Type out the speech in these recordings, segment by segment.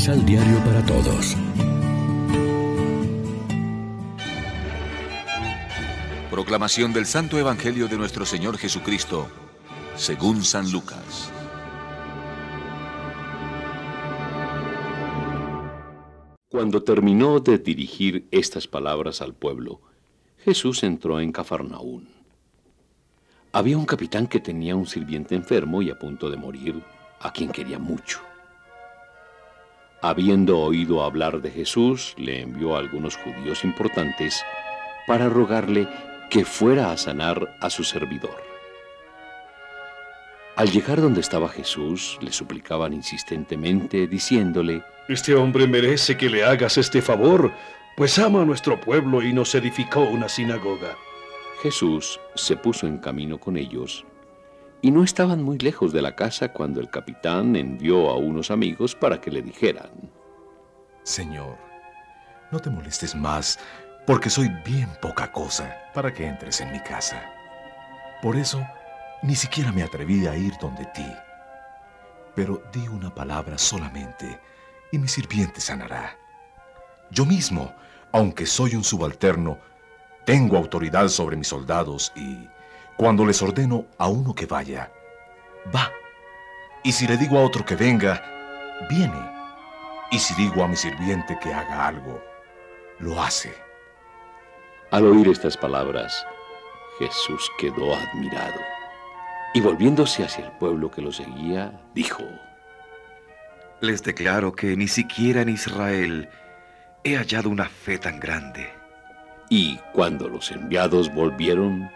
Misal Diario para Todos. Proclamación del Santo Evangelio de nuestro Señor Jesucristo, según San Lucas. Cuando terminó de dirigir estas palabras al pueblo, Jesús entró en Cafarnaún. Había un capitán que tenía un sirviente enfermo y a punto de morir, a quien quería mucho. Habiendo oído hablar de Jesús, le envió a algunos judíos importantes para rogarle que fuera a sanar a su servidor. Al llegar donde estaba Jesús, le suplicaban insistentemente, diciéndole, Este hombre merece que le hagas este favor, pues ama a nuestro pueblo y nos edificó una sinagoga. Jesús se puso en camino con ellos, y no estaban muy lejos de la casa cuando el capitán envió a unos amigos para que le dijeran, Señor, no te molestes más, porque soy bien poca cosa para que entres en mi casa. Por eso, ni siquiera me atreví a ir donde ti. Pero di una palabra solamente, y mi sirviente sanará. Yo mismo, aunque soy un subalterno, tengo autoridad sobre mis soldados y, cuando les ordeno a uno que vaya, va. Y si le digo a otro que venga, viene. Y si digo a mi sirviente que haga algo, lo hace. Al oír estas palabras, Jesús quedó admirado y volviéndose hacia el pueblo que lo seguía, dijo, Les declaro que ni siquiera en Israel he hallado una fe tan grande. Y cuando los enviados volvieron,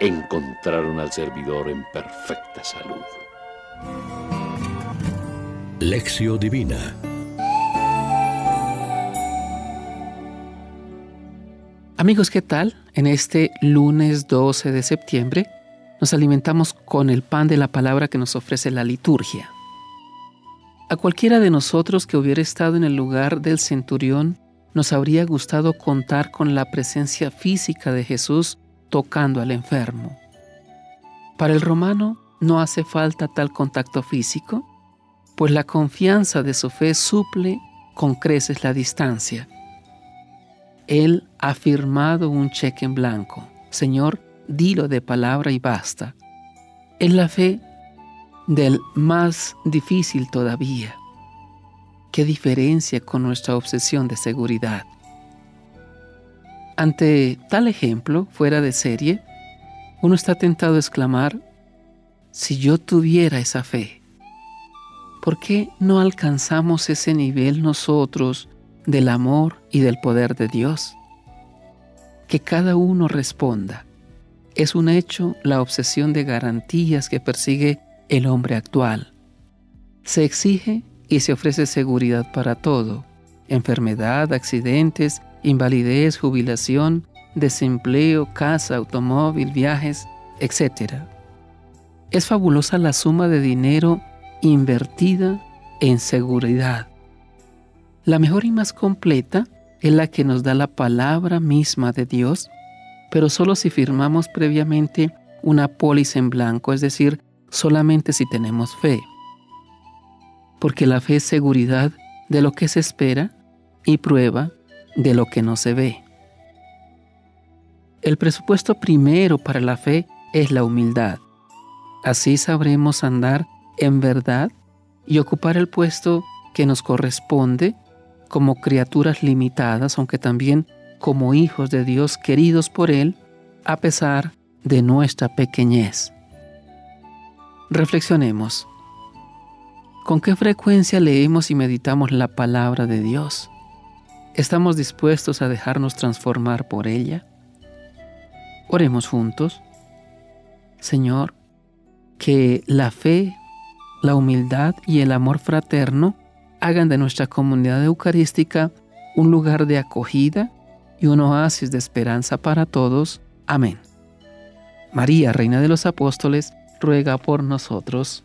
encontraron al servidor en perfecta salud. Lección Divina Amigos, ¿qué tal? En este lunes 12 de septiembre nos alimentamos con el pan de la palabra que nos ofrece la liturgia. A cualquiera de nosotros que hubiera estado en el lugar del centurión, nos habría gustado contar con la presencia física de Jesús tocando al enfermo. Para el romano no hace falta tal contacto físico, pues la confianza de su fe suple con creces la distancia. Él ha firmado un cheque en blanco. Señor, dilo de palabra y basta. Es la fe del más difícil todavía. ¿Qué diferencia con nuestra obsesión de seguridad? Ante tal ejemplo, fuera de serie, uno está tentado a exclamar, si yo tuviera esa fe, ¿por qué no alcanzamos ese nivel nosotros del amor y del poder de Dios? Que cada uno responda. Es un hecho la obsesión de garantías que persigue el hombre actual. Se exige y se ofrece seguridad para todo, enfermedad, accidentes, invalidez, jubilación, desempleo, casa, automóvil, viajes, etc. Es fabulosa la suma de dinero invertida en seguridad. La mejor y más completa es la que nos da la palabra misma de Dios, pero solo si firmamos previamente una póliza en blanco, es decir, solamente si tenemos fe. Porque la fe es seguridad de lo que se espera y prueba de lo que no se ve. El presupuesto primero para la fe es la humildad. Así sabremos andar en verdad y ocupar el puesto que nos corresponde como criaturas limitadas, aunque también como hijos de Dios queridos por Él, a pesar de nuestra pequeñez. Reflexionemos. ¿Con qué frecuencia leemos y meditamos la palabra de Dios? ¿Estamos dispuestos a dejarnos transformar por ella? Oremos juntos. Señor, que la fe, la humildad y el amor fraterno hagan de nuestra comunidad eucarística un lugar de acogida y un oasis de esperanza para todos. Amén. María, Reina de los Apóstoles, ruega por nosotros.